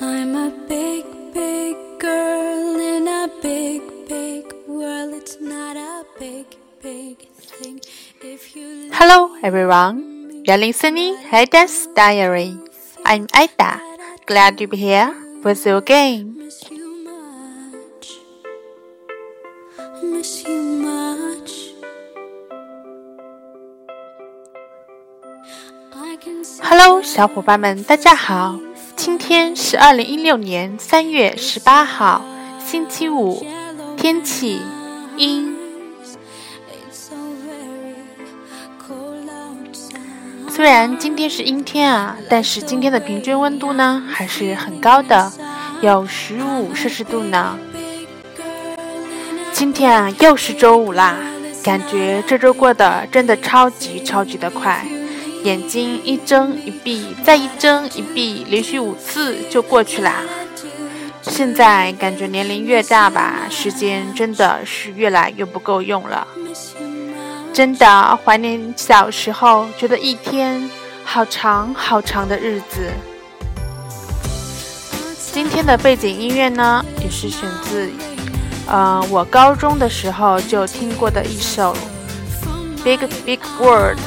I'm a big, big girl in a big, big world. It's not a big, big thing if you Hello, everyone. You're listening Ida's Diary. I'm Ida. Glad to be here with you again. miss you much. Miss you much. I can see Hello，小伙伴们，大家好。 今天是二零一六年三月十八号，星期五，天气阴。虽然今天是阴天啊，但是今天的平均温度呢还是很高的，有十五摄氏度呢。今天啊又是周五啦，感觉这周过得真的超级超级的快，眼睛一睁一闭，再一睁一闭，连续五次就过去啦。现在感觉年龄越大吧，时间真的是越来越不够用了。真的怀念小时候，觉得一天好长好长的日子。今天的背景音乐呢，也是选自，呃，我高中的时候就听过的一首《Big Big World》。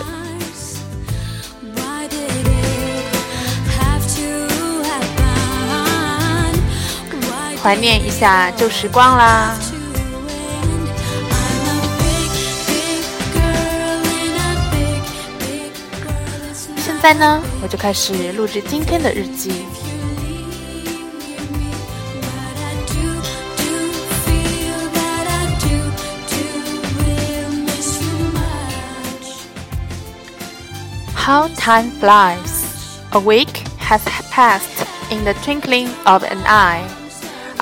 怀念一下旧时光啦。现在呢，我就开始录制今天的日记。How time flies! A week has passed in the twinkling of an eye.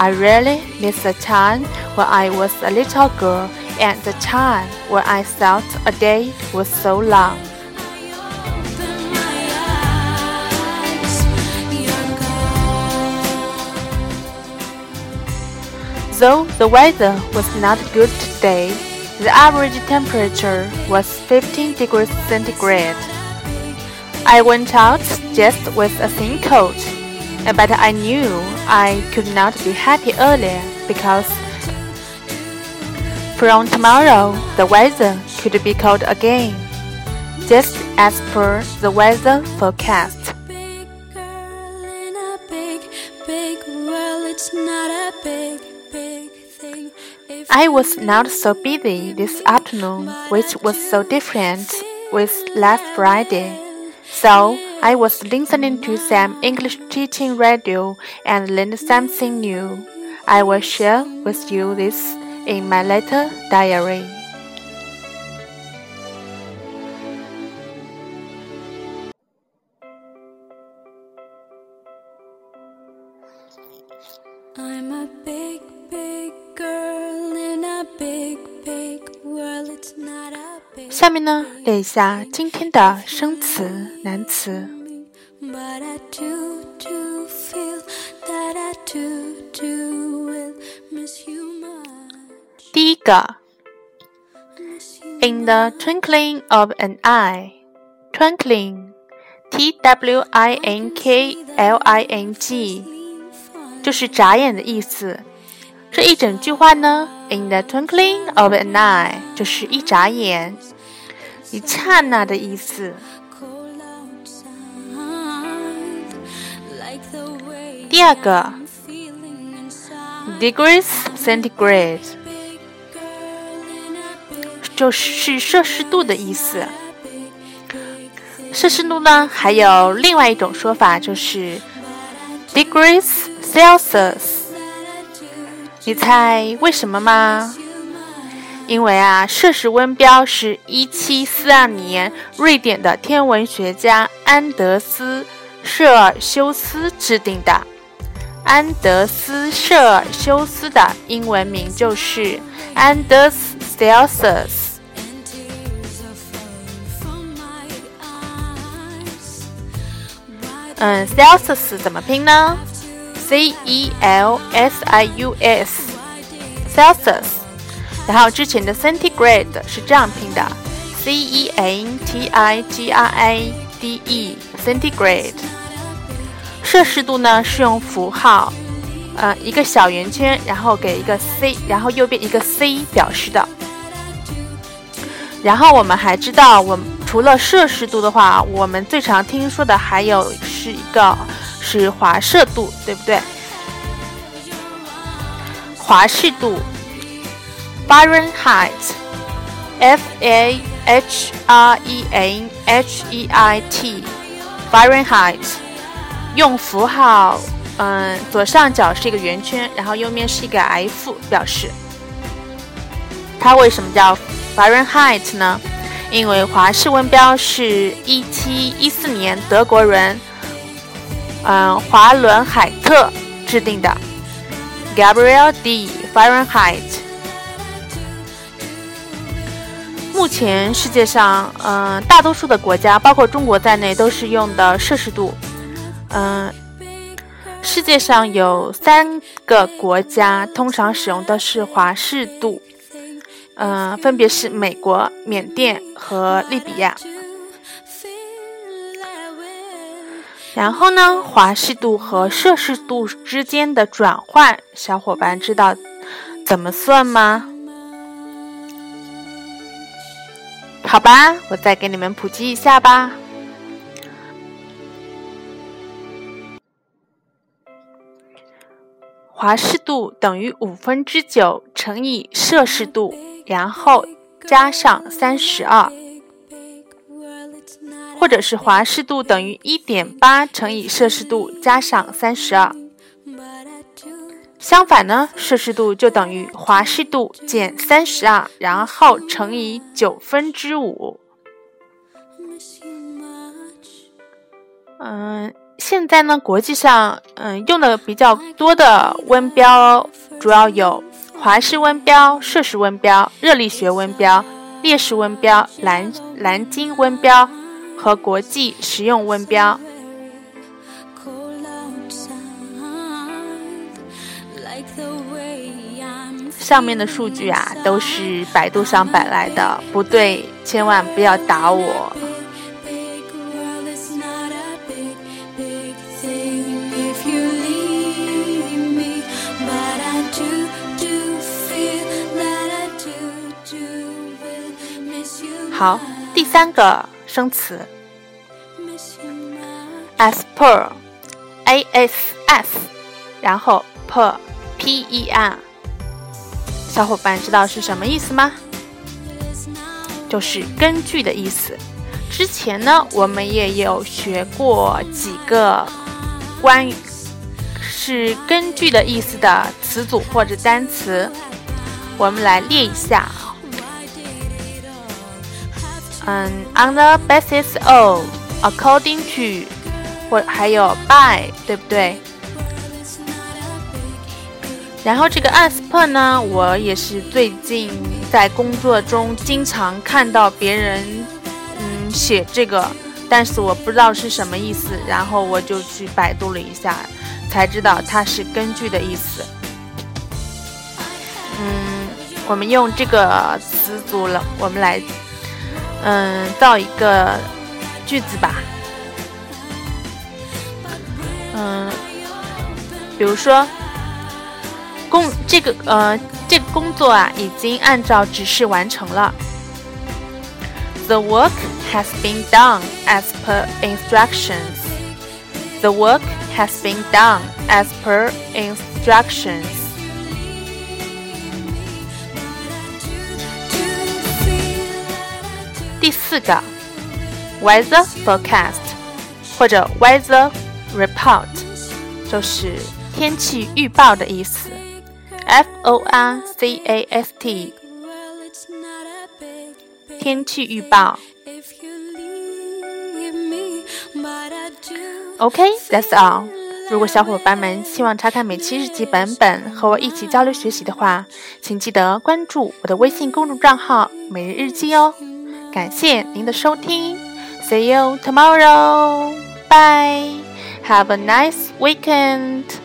I really miss the time when I was a little girl and the time when I thought a day was so long. Though the weather was not good today, the average temperature was 15 degrees centigrade. I went out just with a thin coat, but I knew I could not be happy earlier because from tomorrow the weather could be cold again, just as per the weather forecast. I was not so busy this afternoon, which was so different with last Friday. So I was listening to some English teaching radio and learned something new. I will share with you this in my letter diary. 下面呢，列一下今天的生词、难词。But I do, do feel that I do, do will miss you much. 第一个 In the twinkling of an eye, twinkling, T W I N K L I N G，fun. 就是眨眼的意思。这一整句话呢，In the twinkling of an eye，就是一眨眼，一刹那的意思。第二个 degrees centigrade 就是摄氏度的意思。摄氏度呢还有另外一种说法就是 degrees celsius 你猜为什么吗？因为啊，摄氏温标是一七四二年瑞典的天文学家安德斯·舍尔修斯制定的。安德斯·舍尔修斯的英文名就是 Anders Celsius。嗯，Celsius 怎么拼呢？C E L S I U S，Celsius。然后之前的 centigrade 是这样拼的，C E N T I G R A D E，centigrade。摄氏度呢是用符号，呃，一个小圆圈，然后给一个 C，然后右边一个 C 表示的。然后我们还知道，我除了摄氏度的话，我们最常听说的还有是一个是华氏度，对不对？华氏度，Fahrenheit，F A H R E N H E I T，Fahrenheit，用符号，嗯，左上角是一个圆圈，然后右面是一个 F 表示。它为什么叫？Fahrenheit 呢？因为华氏温标是一七一四年德国人，嗯，华伦海特制定的。Gabriel D. Fahrenheit。目前世界上，嗯，大多数的国家，包括中国在内，都是用的摄氏度。嗯，世界上有三个国家通常使用的是华氏度。嗯，分别是美国、缅甸和利比亚。然后呢，华氏度和摄氏度之间的转换，小伙伴知道怎么算吗？好吧，我再给你们普及一下吧。华氏度等于五分之九乘以摄氏度。然后加上三十二，或者是华氏度等于一点八乘以摄氏度加上三十二。相反呢，摄氏度就等于华氏度减三十二，然后乘以九分之五。嗯，现在呢，国际上嗯用的比较多的温标主要有。华氏温标、摄氏温标、热力学温标、列氏温标、蓝蓝鲸温标和国际实用温标。上面的数据啊，都是百度上摆来的，不对，千万不要打我。好，第三个生词，as per，a s s，然后 per，p e r，小伙伴知道是什么意思吗？就是根据的意思。之前呢，我们也有学过几个关于是根据的意思的词组或者单词，我们来列一下。嗯，on the basis of，according to，或还有 by，对不对？然后这个 as per 呢，我也是最近在工作中经常看到别人嗯写这个，但是我不知道是什么意思，然后我就去百度了一下，才知道它是根据的意思。嗯，我们用这个词组了，我们来。嗯，造一个句子吧。嗯，比如说，工这个呃这个工作啊，已经按照指示完成了。The work has been done as per instructions. The work has been done as per instructions. 第四个，weather forecast 或者 weather report 就是天气预报的意思。 F O R C A S T 天气预报。OK，that's all。如果小伙伴们希望查看每期日记本本和我一起交流学习的话，请记得关注我的微信公众账号“每日日记”哦。感谢您的收听，See you tomorrow. Bye. Have a nice weekend.